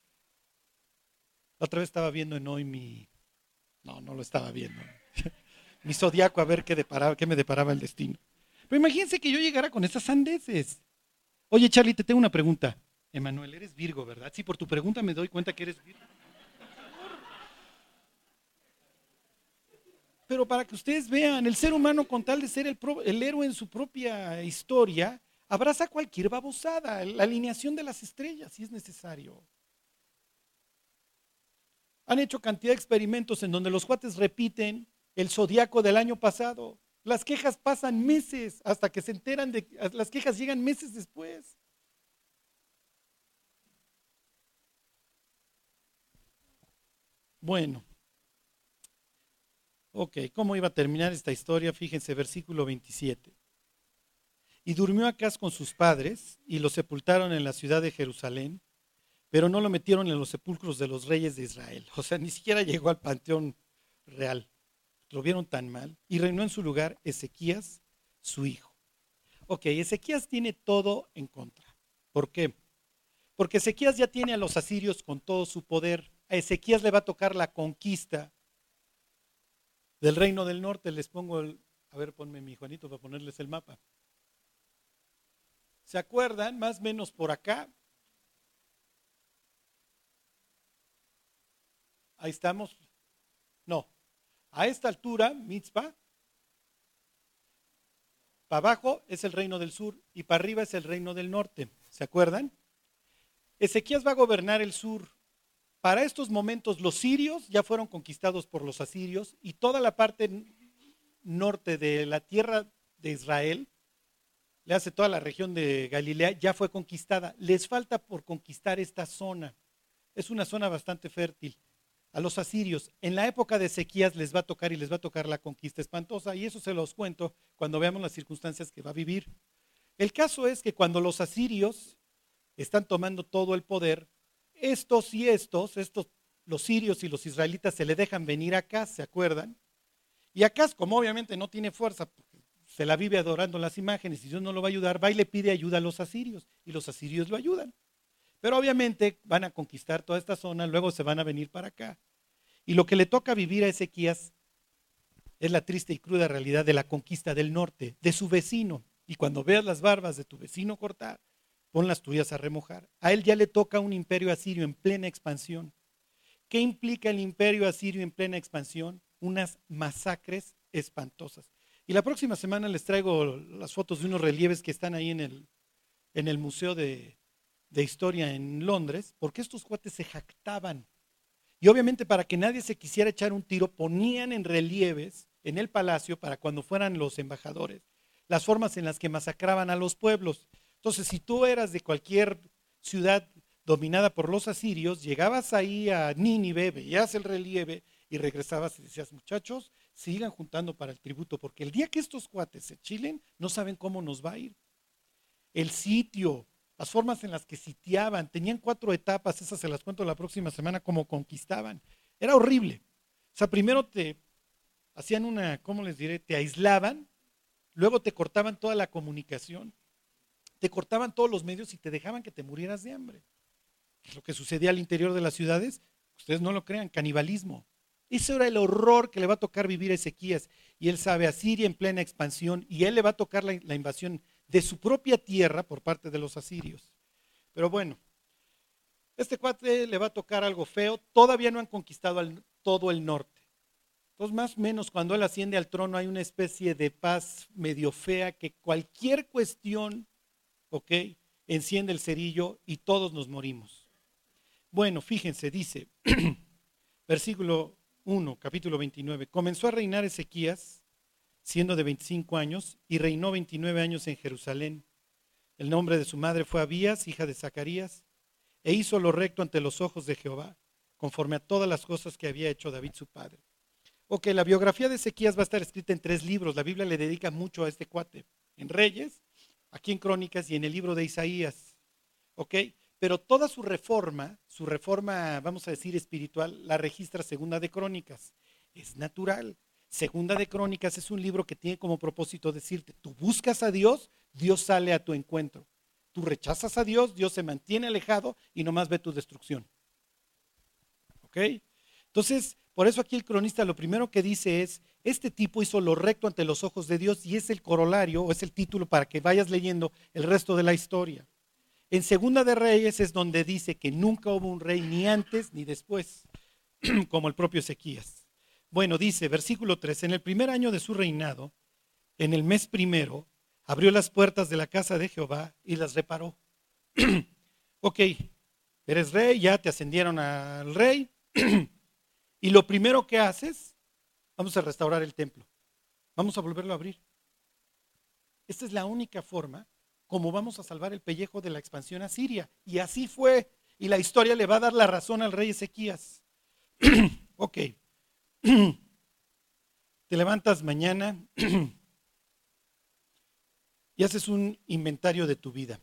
La otra vez estaba viendo en hoy mi... No, no lo estaba viendo. mi zodiaco a ver qué, deparaba, qué me deparaba el destino. Pero imagínense que yo llegara con esas sandeces. Oye, Charlie, te tengo una pregunta. Emanuel, eres Virgo, ¿verdad? Sí, por tu pregunta me doy cuenta que eres Virgo. Pero para que ustedes vean, el ser humano con tal de ser el, héroe en su propia historia, abraza cualquier babosada, la alineación de las estrellas, si es necesario. Han hecho cantidad de experimentos en donde los cuates repiten el zodiaco del año pasado. Las quejas pasan meses hasta que se enteran de las quejas llegan meses después. Bueno, Ok, ¿cómo iba a terminar esta historia? Fíjense, versículo 27. Y durmió Acaz con sus padres y lo sepultaron en la ciudad de Jerusalén, pero no lo metieron en los sepulcros de los reyes de Israel. O sea, ni siquiera llegó al panteón real. Lo vieron tan mal. Y reinó en su lugar Ezequías, su hijo. Ok, Ezequías tiene todo en contra. ¿Por qué? Porque Ezequías ya tiene a los asirios con todo su poder. A Ezequías le va a tocar la conquista del reino del norte, les pongo el, a ver, ponme mi Juanito para ponerles el mapa. ¿Se acuerdan? Más o menos por acá. Ahí estamos. No. A esta altura, Mitzpah, para abajo es el reino del sur y para arriba es el reino del norte. ¿Se acuerdan? Ezequías va a gobernar el sur. Para estos momentos los sirios ya fueron conquistados por los asirios y toda la parte norte de la tierra de Israel, le hace toda la región de Galilea, ya fue conquistada. Les falta por conquistar esta zona. Es una zona bastante fértil. A los asirios, en la época de Ezequías les va a tocar y les va a tocar la conquista espantosa, y eso se los cuento cuando veamos las circunstancias que va a vivir. El caso es que cuando los asirios están tomando todo el poder, estos y estos, estos, los sirios y los israelitas se le dejan venir acá, ¿se acuerdan? Y acá, como obviamente no tiene fuerza, se la vive adorando las imágenes y Dios no lo va a ayudar, va y le pide ayuda a los asirios y los asirios lo ayudan. Pero obviamente van a conquistar toda esta zona, luego se van a venir para acá. Y lo que le toca vivir a Ezequías es la triste y cruda realidad de la conquista del norte, de su vecino. Y cuando veas las barbas de tu vecino cortar, pon las tuyas a remojar. A él ya le toca un imperio asirio en plena expansión. ¿Qué implica el imperio asirio en plena expansión? Unas masacres espantosas. Y la próxima semana les traigo las fotos de unos relieves que están ahí en el, en el Museo de, de historia en Londres, porque estos cuates se jactaban. Y obviamente para que nadie se quisiera echar un tiro, ponían en relieves en el palacio para cuando fueran los embajadores las formas en las que masacraban a los pueblos. Entonces, si tú eras de cualquier ciudad dominada por los asirios, llegabas ahí a Nínive, veías el relieve y regresabas y decías, muchachos, sigan juntando para el tributo, porque el día que estos cuates se chilen, no saben cómo nos va a ir. El sitio, las formas en las que sitiaban, tenían cuatro etapas, esas se las cuento la próxima semana, cómo conquistaban. Era horrible. O sea, primero te hacían una, ¿cómo les diré? Te aislaban, luego te cortaban toda la comunicación, te cortaban todos los medios y te dejaban que te murieras de hambre. Lo que sucedía al interior de las ciudades, ustedes no lo crean, canibalismo. Ese era el horror que le va a tocar vivir a Ezequías. Y él sabe, a Siria en plena expansión, y él le va a tocar la, la invasión de su propia tierra por parte de los asirios. Pero bueno, este cuate le va a tocar algo feo. Todavía no han conquistado todo el norte. Entonces, más o menos, cuando él asciende al trono, hay una especie de paz medio fea que cualquier cuestión, ¿ok? Enciende el cerillo y todos nos morimos. Bueno, fíjense, dice, versículo 1, capítulo 29. Comenzó a reinar Ezequías siendo de 25 años, y reinó 29 años en Jerusalén. El nombre de su madre fue Abías, hija de Zacarías, e hizo lo recto ante los ojos de Jehová, conforme a todas las cosas que había hecho David su padre. Ok, la biografía de Ezequías va a estar escrita en tres libros. La Biblia le dedica mucho a este cuate. En Reyes, aquí en Crónicas y en el libro de Isaías. Ok, pero toda su reforma, su reforma, vamos a decir, espiritual, la registra segunda de Crónicas. Es natural. Segunda de Crónicas es un libro que tiene como propósito decirte, tú buscas a Dios, Dios sale a tu encuentro. Tú rechazas a Dios, Dios se mantiene alejado y nomás ve tu destrucción. ¿Ok? Entonces, por eso aquí el cronista lo primero que dice es, este tipo hizo lo recto ante los ojos de Dios y es el corolario o es el título para que vayas leyendo el resto de la historia. En Segunda de Reyes es donde dice que nunca hubo un rey ni antes ni después, como el propio Ezequías. Bueno, dice, versículo 3, en el primer año de su reinado, en el mes primero, abrió las puertas de la casa de Jehová y las reparó. ok, eres rey, ya te ascendieron al rey, y lo primero que haces, vamos a restaurar el templo, vamos a volverlo a abrir. Esta es la única forma como vamos a salvar el pellejo de la expansión a Siria. Y así fue. Y la historia le va a dar la razón al rey Ezequías. ok. Te levantas mañana y haces un inventario de tu vida.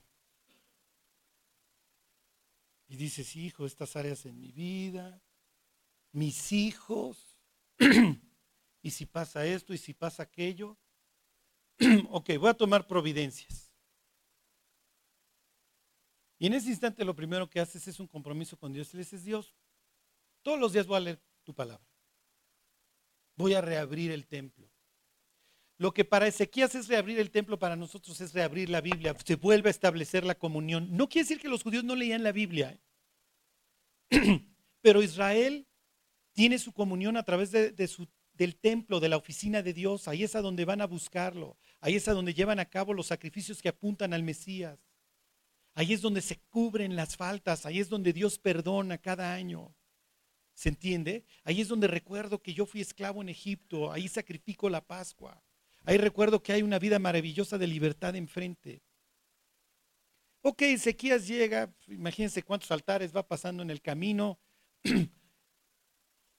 Y dices, hijo, estas áreas en mi vida, mis hijos, y si pasa esto y si pasa aquello. ok, voy a tomar providencias. Y en ese instante lo primero que haces es un compromiso con Dios. Y le dices, Dios, todos los días voy a leer tu palabra voy a reabrir el templo. Lo que para Ezequías es reabrir el templo, para nosotros es reabrir la Biblia. Se vuelve a establecer la comunión. No quiere decir que los judíos no leían la Biblia. ¿eh? Pero Israel tiene su comunión a través del templo, de la oficina de Dios. Ahí es a donde van a buscarlo. Ahí es a donde llevan a cabo los sacrificios que apuntan al Mesías. Ahí es donde se cubren las faltas. Ahí es donde Dios perdona cada año. ¿Se entiende? Ahí es donde recuerdo que yo fui esclavo en Egipto. Ahí sacrifico la Pascua. Ahí recuerdo que hay una vida maravillosa de libertad enfrente. Ok, Ezequías llega, imagínense cuántos altares va pasando en el camino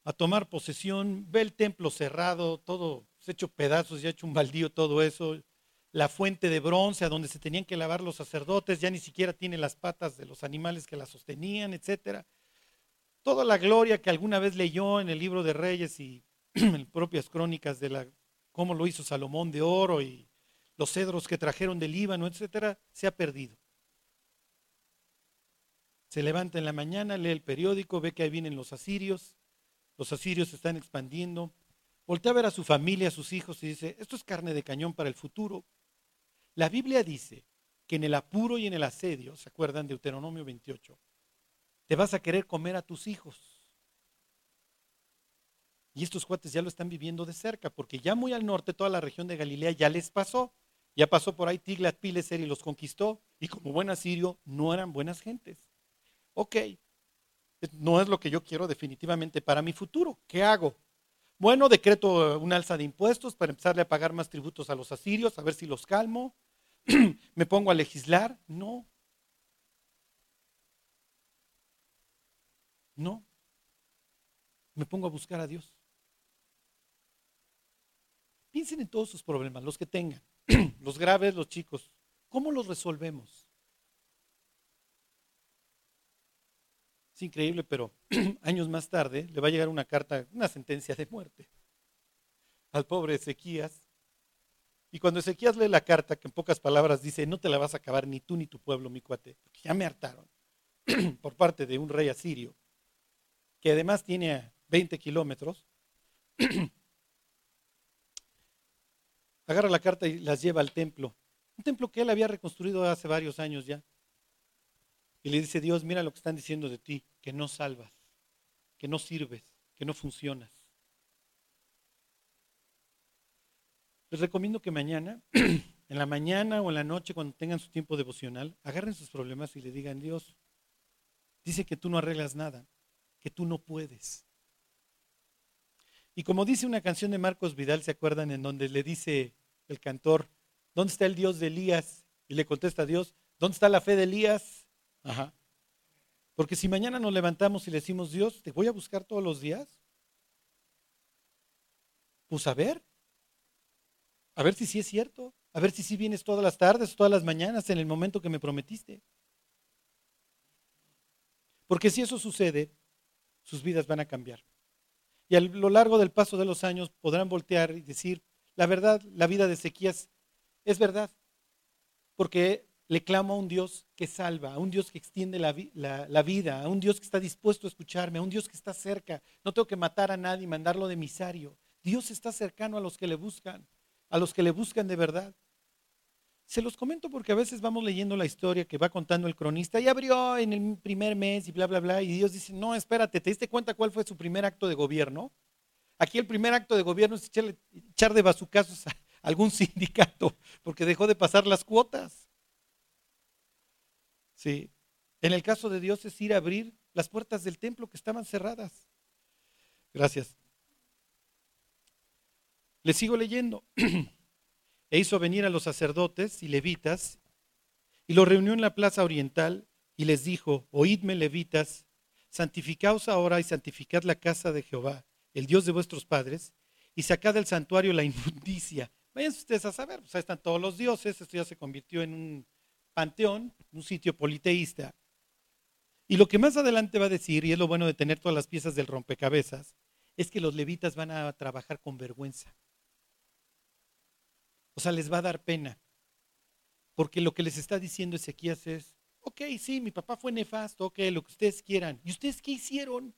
a tomar posesión, ve el templo cerrado, todo hecho pedazos, ya hecho un baldío todo eso, la fuente de bronce a donde se tenían que lavar los sacerdotes, ya ni siquiera tiene las patas de los animales que la sostenían, etcétera. Toda la gloria que alguna vez leyó en el libro de Reyes y en propias crónicas de la cómo lo hizo Salomón de oro y los cedros que trajeron del Líbano, etcétera, se ha perdido. Se levanta en la mañana, lee el periódico, ve que ahí vienen los asirios, los asirios se están expandiendo, voltea a ver a su familia, a sus hijos y dice, esto es carne de cañón para el futuro. La Biblia dice que en el apuro y en el asedio, ¿se acuerdan de Deuteronomio 28? Te vas a querer comer a tus hijos. Y estos cuates ya lo están viviendo de cerca, porque ya muy al norte, toda la región de Galilea ya les pasó. Ya pasó por ahí Tiglat Pileser y los conquistó. Y como buen asirio, no eran buenas gentes ok, no es lo que yo quiero definitivamente para mi futuro. ¿Qué hago? Bueno, decreto un alza de impuestos para empezarle a pagar más tributos a los asirios, a ver si los calmo. ¿Me pongo a legislar? No. No. Me pongo a buscar a Dios. Piensen en todos sus problemas, los que tengan, los graves, los chicos. ¿Cómo los resolvemos? Increíble, pero años más tarde le va a llegar una carta, una sentencia de muerte al pobre Ezequías. Y cuando Ezequías lee la carta, que en pocas palabras dice, no te la vas a acabar ni tú ni tu pueblo, mi cuate, porque ya me hartaron, por parte de un rey asirio, que además tiene 20 kilómetros, agarra la carta y las lleva al templo. Un templo que él había reconstruido hace varios años ya. Y le dice Dios, mira lo que están diciendo de ti, que no salvas, que no sirves, que no funcionas. Les recomiendo que mañana, en la mañana o en la noche, cuando tengan su tiempo devocional, agarren sus problemas y le digan, Dios, dice que tú no arreglas nada, que tú no puedes. Y como dice una canción de Marcos Vidal, ¿se acuerdan? En donde le dice el cantor, ¿dónde está el Dios de Elías? Y le contesta a Dios, ¿dónde está la fe de Elías? Ajá. Porque si mañana nos levantamos y le decimos, Dios, te voy a buscar todos los días, pues a ver, a ver si sí es cierto, a ver si sí vienes todas las tardes, todas las mañanas, en el momento que me prometiste. Porque si eso sucede, sus vidas van a cambiar. Y a lo largo del paso de los años podrán voltear y decir, la verdad, la vida de Ezequías es verdad. Porque le clamo a un Dios que salva, a un Dios que extiende la, vida, a un Dios que está dispuesto a escucharme, a un Dios que está cerca. No tengo que matar a nadie y mandarlo de emisario. Dios está cercano a los que le buscan, a los que le buscan de verdad. Se los comento porque a veces vamos leyendo la historia que va contando el cronista y abrió en el primer mes y bla, bla, bla. Y Dios dice, no, espérate, ¿te diste cuenta cuál fue su primer acto de gobierno? Aquí el primer acto de gobierno es echar de bazucazos a algún sindicato porque dejó de pasar las cuotas. Sí. En el caso de Dios es ir a abrir las puertas del templo que estaban cerradas. Gracias. Le sigo leyendo. e hizo venir a los sacerdotes y levitas y los reunió en la plaza oriental y les dijo, oídme levitas, santificaos ahora y santificad la casa de Jehová, el Dios de vuestros padres, y sacad del santuario la inmundicia. Vayan ustedes a saber, pues ahí están todos los dioses, esto ya se convirtió en un panteón, un sitio politeísta. Y lo que más adelante va a decir, y es lo bueno de tener todas las piezas del rompecabezas, es que los levitas van a trabajar con vergüenza. O sea, les va a dar pena. Porque lo que les está diciendo Ezequías es, ok, sí, mi papá fue nefasto, ok, lo que ustedes quieran. ¿Y ustedes qué hicieron?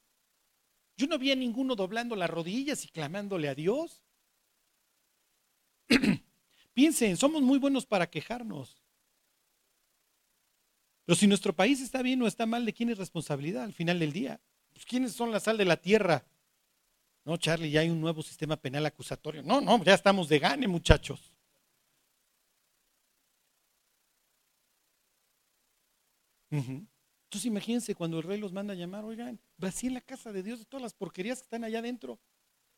Yo no vi a ninguno doblando las rodillas y clamándole a Dios. Piensen, somos muy buenos para quejarnos. Pero si nuestro país está bien o está mal, ¿de quién es responsabilidad al final del día? Pues, ¿Quiénes son la sal de la tierra? No, Charlie, ya hay un nuevo sistema penal acusatorio. No, no, ya estamos de gane, muchachos. Entonces imagínense cuando el rey los manda a llamar, oigan, en la casa de Dios de todas las porquerías que están allá adentro.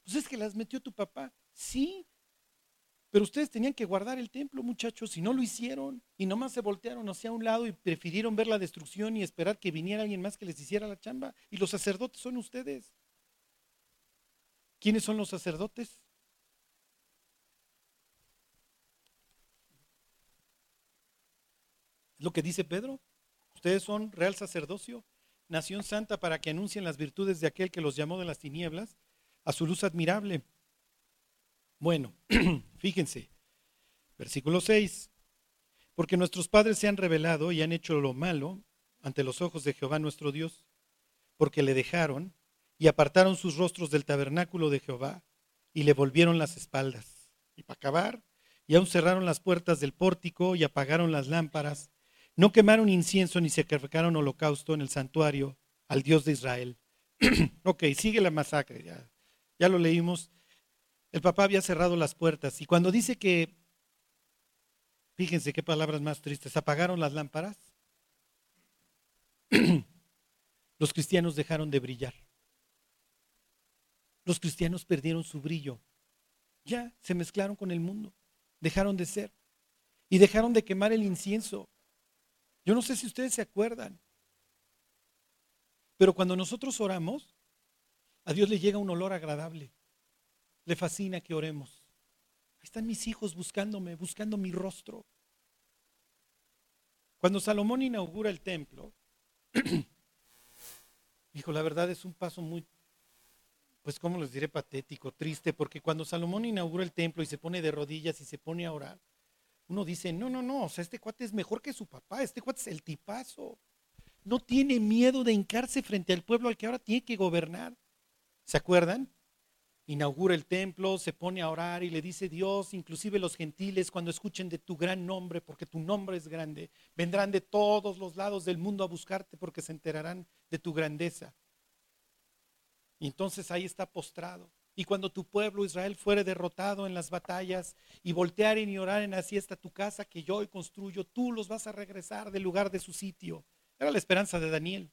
Pues es que las metió tu papá. Sí, pero ustedes tenían que guardar el templo, muchachos, y no lo hicieron. Y nomás se voltearon hacia un lado y prefirieron ver la destrucción y esperar que viniera alguien más que les hiciera la chamba. Y los sacerdotes son ustedes. ¿Quiénes son los sacerdotes? Es lo que dice Pedro. Ustedes son real sacerdocio, nación santa para que anuncien las virtudes de aquel que los llamó de las tinieblas a su luz admirable. Bueno, fíjense, versículo 6. Porque nuestros padres se han revelado y han hecho lo malo ante los ojos de Jehová nuestro Dios, porque le dejaron y apartaron sus rostros del tabernáculo de Jehová y le volvieron las espaldas. Y para acabar, y aún cerraron las puertas del pórtico y apagaron las lámparas. No quemaron incienso ni sacrificaron holocausto en el santuario al Dios de Israel. ok, sigue la masacre, ya, ya lo leímos. El papá había cerrado las puertas y cuando dice que, fíjense qué palabras más tristes, apagaron las lámparas, los cristianos dejaron de brillar. Los cristianos perdieron su brillo. Ya se mezclaron con el mundo. Dejaron de ser. Y dejaron de quemar el incienso. Yo no sé si ustedes se acuerdan. Pero cuando nosotros oramos, a Dios le llega un olor agradable. Le fascina que oremos. Ahí están mis hijos buscándome, buscando mi rostro. Cuando Salomón inaugura el templo, dijo, la verdad es un paso muy pues cómo les diré, patético, triste, porque cuando Salomón inaugura el templo y se pone de rodillas y se pone a orar, uno dice, no, no, no, o sea, este cuate es mejor que su papá, este cuate es el tipazo. No tiene miedo de hincarse frente al pueblo al que ahora tiene que gobernar. ¿Se acuerdan? Inaugura el templo, se pone a orar y le dice Dios, inclusive los gentiles, cuando escuchen de tu gran nombre, porque tu nombre es grande, vendrán de todos los lados del mundo a buscarte porque se enterarán de tu grandeza. Y entonces ahí está postrado. Y cuando tu pueblo Israel fuere derrotado en las batallas y voltearen y oraren así está tu casa que yo hoy construyo, tú los vas a regresar del lugar de su sitio. Era la esperanza de Daniel.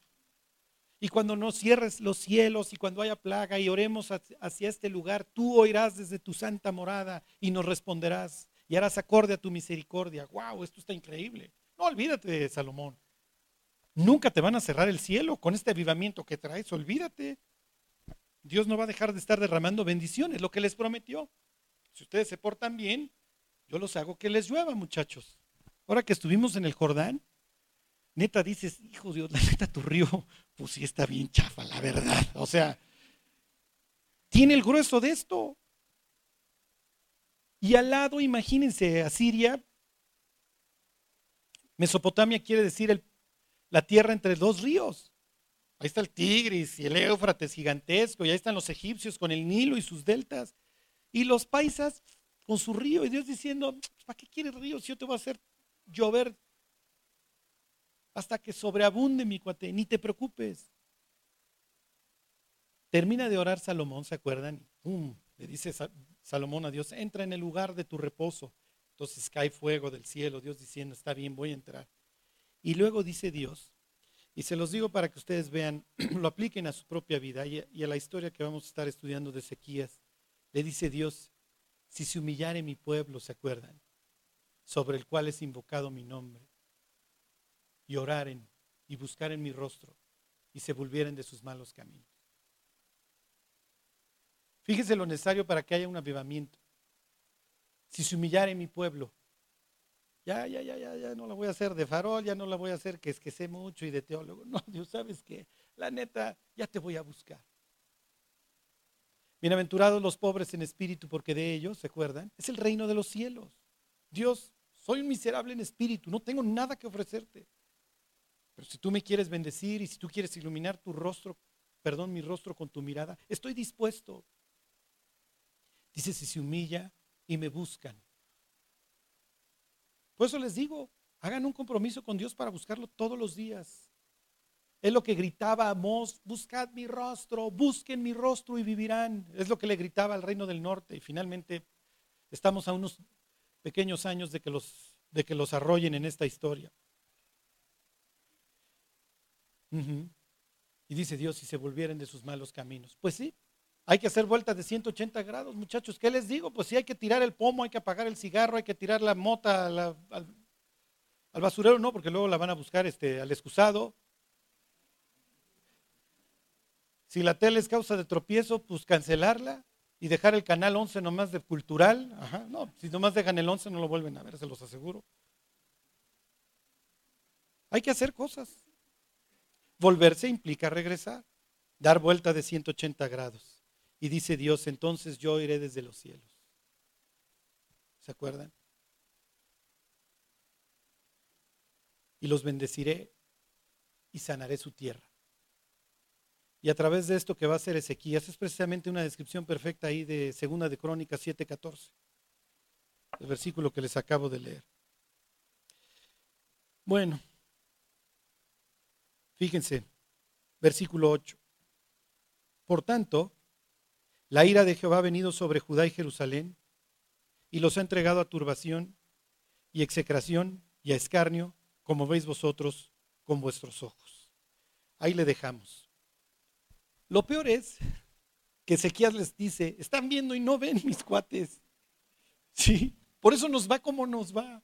Y cuando no cierres los cielos y cuando haya plaga y oremos hacia este lugar, tú oirás desde tu santa morada y nos responderás y harás acorde a tu misericordia. ¡Wow! Esto está increíble. No olvídate de Salomón. Nunca te van a cerrar el cielo con este avivamiento que traes. Olvídate. Dios no va a dejar de estar derramando bendiciones, lo que les prometió. Si ustedes se portan bien, yo los hago que les llueva, muchachos. Ahora que estuvimos en el Jordán, neta dices, hijo Dios, la neta tu río, pues sí está bien chafa, la verdad. O sea, tiene el grueso de esto. Y al lado, imagínense, Asiria, Mesopotamia quiere decir la tierra entre dos ríos. Ahí está el Tigris y el Éufrates gigantesco, y ahí están los egipcios con el Nilo y sus deltas, y los paisas con su río, y Dios diciendo, ¿para qué quieres río si yo te voy a hacer llover hasta que sobreabunde mi cuate? Ni te preocupes. Termina de orar Salomón, ¿se acuerdan? ¡Pum! Le dice Salomón a Dios, entra en el lugar de tu reposo. Entonces cae fuego del cielo, Dios diciendo, está bien, voy a entrar. Y luego dice Dios, y se los digo para que ustedes vean, lo apliquen a su propia vida y a, la historia que vamos a estar estudiando de Ezequías. Le dice Dios, si se humillare mi pueblo, ¿se acuerdan? Sobre el cual es invocado mi nombre. Y oraren y buscaren mi rostro y se volvieren de sus malos caminos. Fíjese lo necesario para que haya un avivamiento. Si se humillare mi pueblo, ya, ya, ya, ya, ya no la voy a hacer de farol, ya no la voy a hacer que es que sé mucho y de teólogo. No, Dios, ¿sabes que La neta, ya te voy a buscar. Bienaventurados los pobres en espíritu, porque de ellos, ¿se acuerdan? Es el reino de los cielos. Dios, soy un miserable en espíritu, no tengo nada que ofrecerte. Pero si tú me quieres bendecir y si tú quieres iluminar tu rostro, perdón, mi rostro con tu mirada, estoy dispuesto. Dice, si se humilla y me buscan, por eso les digo, hagan un compromiso con Dios para buscarlo todos los días. Es lo que gritaba Amós, buscad mi rostro, busquen mi rostro y vivirán. Es lo que le gritaba al reino del norte. Y finalmente estamos a unos pequeños años de que los, de que los arrollen en esta historia. Y dice Dios, si se volvieren de sus malos caminos. Pues sí, hay que hacer vueltas de 180 grados, muchachos. ¿Qué les digo? Pues sí, hay que tirar el pomo, hay que apagar el cigarro, hay que tirar la mota al, basurero, no, porque luego la van a buscar este, al excusado. Si la tele es causa de tropiezo, pues cancelarla y dejar el canal 11 nomás de cultural. Ajá, no, si nomás dejan el 11 no lo vuelven a ver, se los aseguro. Hay que hacer cosas. Volverse implica regresar, dar vuelta de 180 grados. Y dice Dios, entonces yo iré desde los cielos. ¿Se acuerdan? Y los bendeciré y sanaré su tierra. Y a través de esto que va a ser Ezequías, es precisamente una descripción perfecta ahí de Segunda de Crónicas 7:14, el versículo que les acabo de leer. Bueno, fíjense, versículo 8. Por tanto, la ira de Jehová ha venido sobre Judá y Jerusalén y los ha entregado a turbación y execración y a escarnio, como veis vosotros con vuestros ojos. Ahí le dejamos. Lo peor es que Ezequías les dice, están viendo y no ven mis cuates. Sí, por eso nos va como nos va.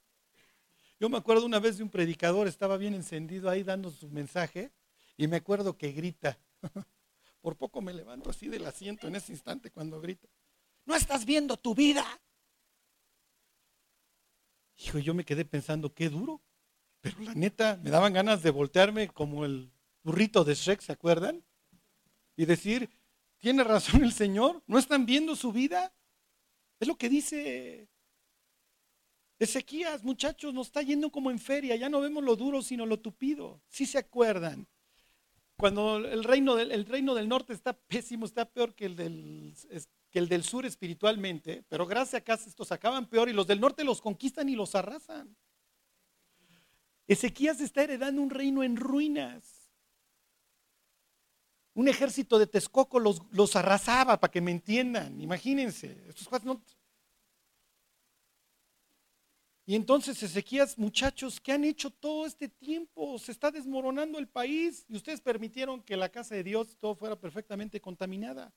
Yo me acuerdo una vez de un predicador, estaba bien encendido ahí dando su mensaje y me acuerdo que grita. Por poco me levanto así del asiento en ese instante cuando grita. No estás viendo tu vida. Hijo, yo me quedé pensando, qué duro. Pero la neta, me daban ganas de voltearme como el burrito de Shrek, ¿se acuerdan? y decir, tiene razón el Señor, no están viendo su vida. Es lo que dice Ezequías, muchachos, nos está yendo como en feria, ya no vemos lo duro sino lo tupido. Si se acuerdan, cuando el reino, del, el reino del norte está pésimo, está peor que el, del, que el del sur espiritualmente, pero gracias a que estos acaban peor y los del norte los conquistan y los arrasan. Ezequías está heredando un reino en ruinas un ejército de Texcoco los, los arrasaba, para que me entiendan, imagínense. Y entonces Ezequías, muchachos, ¿qué han hecho todo este tiempo? Se está desmoronando el país y ustedes permitieron que la casa de Dios todo fuera perfectamente contaminada.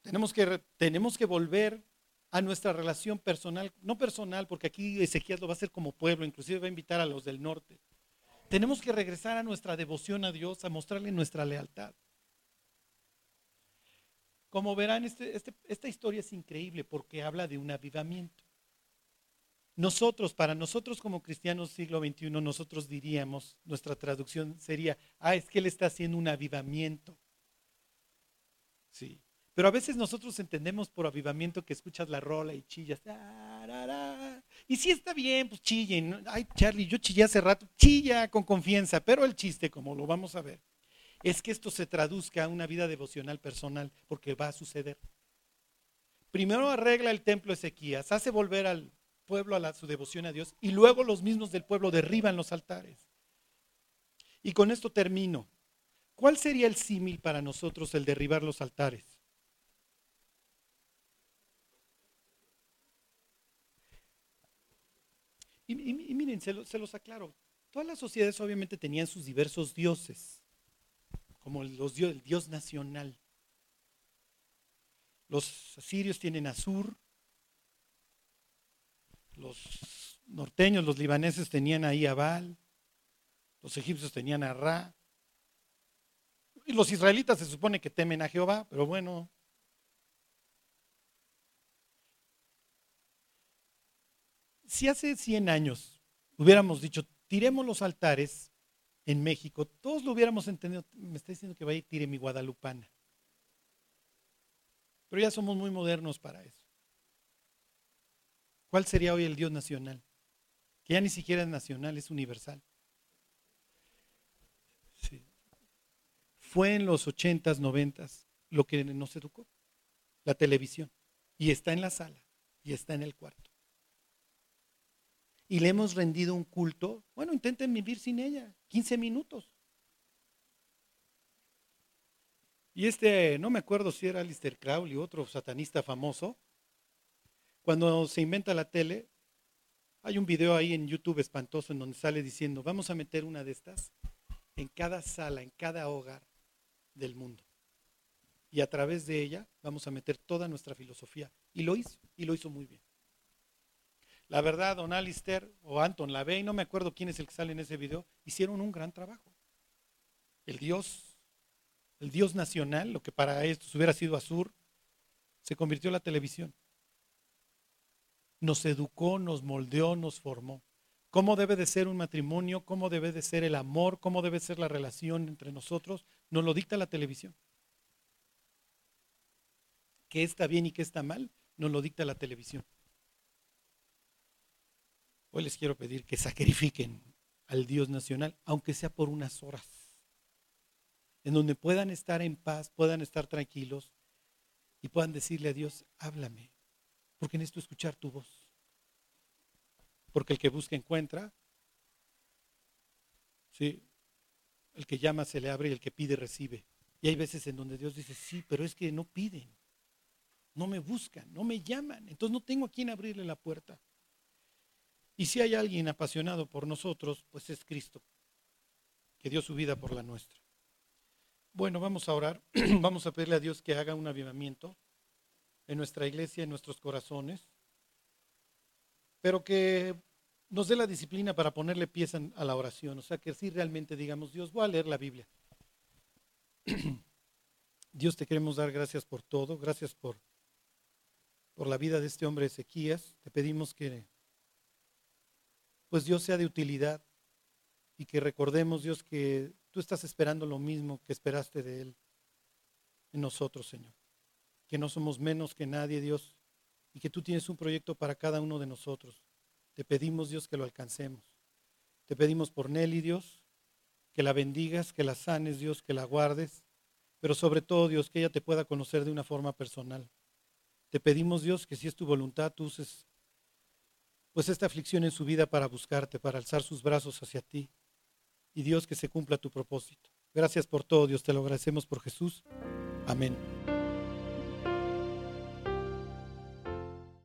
Tenemos que, tenemos que volver a nuestra relación personal, no personal, porque aquí Ezequías lo va a hacer como pueblo, inclusive va a invitar a los del norte. Tenemos que regresar a nuestra devoción a Dios, a mostrarle nuestra lealtad. Como verán, este, este, esta historia es increíble porque habla de un avivamiento. Nosotros, para nosotros como cristianos siglo XXI, nosotros diríamos, nuestra traducción sería, ah, es que Él está haciendo un avivamiento. Sí. Pero a veces nosotros entendemos por avivamiento que escuchas la rola y chillas. Y si está bien, pues chillen. Ay, Charlie, yo chillé hace rato. Chilla con confianza, pero el chiste, como lo vamos a ver, es que esto se traduzca a una vida devocional personal, porque va a suceder. Primero arregla el templo Ezequías, hace volver al pueblo a su devoción a Dios y luego los mismos del pueblo derriban los altares. Y con esto termino. ¿Cuál sería el símil para nosotros el derribar los altares? Y, miren, se, los aclaro. Todas las sociedades obviamente tenían sus diversos dioses como los el dios nacional. Los asirios tienen Azur, los norteños, los libaneses tenían ahí a Baal, los egipcios tenían a Ra, y los israelitas se supone que temen a Jehová, pero bueno. Si hace 100 años hubiéramos dicho, tiremos los altares en México, todos lo hubiéramos entendido. Me está diciendo que vaya y tire mi guadalupana. Pero ya somos muy modernos para eso. ¿Cuál sería hoy el Dios nacional? Que ya ni siquiera es nacional, es universal. Fue en los ochentas, noventas lo que nos educó, la televisión. Y está en la sala, y está en el cuarto y le hemos rendido un culto, bueno, intenten vivir sin ella, 15 minutos. Y este, no me acuerdo si era Alistair Crowley, otro satanista famoso, cuando se inventa la tele, hay un video ahí en YouTube espantoso en donde sale diciendo, vamos a meter una de estas en cada sala, en cada hogar del mundo. Y a través de ella vamos a meter toda nuestra filosofía. Y lo hizo, y lo hizo muy bien. La verdad, Don Alistair o Anton LaVey, no me acuerdo quién es el que sale en ese video, hicieron un gran trabajo. El Dios, el Dios nacional, lo que para estos hubiera sido Azur, se convirtió en la televisión nos educó, nos moldeó, nos formó. ¿Cómo debe de ser un matrimonio? ¿Cómo debe de ser el amor? ¿Cómo debe ser la relación entre nosotros? Nos lo dicta la televisión. ¿Qué está bien y qué está mal? Nos lo dicta la televisión. Hoy les quiero pedir que sacrifiquen al Dios nacional, aunque sea por unas horas, en donde puedan estar en paz, puedan estar tranquilos y puedan decirle a Dios, háblame, porque necesito escuchar tu voz. Porque el que busca encuentra. Sí. El que llama se le abre y el que pide recibe. Y hay veces en donde Dios dice, sí, pero es que no piden. No me buscan, no me llaman. Entonces no tengo a quien abrirle la puerta. Y si hay alguien apasionado por nosotros, pues es Cristo, que dio su vida por la nuestra. Bueno, vamos a orar. vamos a pedirle a Dios que haga un avivamiento en nuestra iglesia, en nuestros corazones, pero que nos dé la disciplina para ponerle pies a la oración, o sea, que si realmente digamos, Dios, voy a leer la Biblia. Dios, te queremos dar gracias por todo, gracias por, por la vida de este hombre Ezequías. Te pedimos que, pues Dios sea de utilidad y que recordemos, Dios, que tú estás esperando lo mismo que esperaste de Él en nosotros, Señor que no somos menos que nadie, Dios, y que tú tienes un proyecto para cada uno de nosotros. Te pedimos, Dios, que lo alcancemos. Te pedimos por Nelly, Dios, que la bendigas, que la sanes, Dios, que la guardes, pero sobre todo, Dios, que ella te pueda conocer de una forma personal. Te pedimos, Dios, que si es tu voluntad, tú uses pues esta aflicción en su vida para buscarte, para alzar sus brazos hacia ti. Y Dios, que se cumpla tu propósito. Gracias por todo, Dios, te lo agradecemos por Jesús. Amén.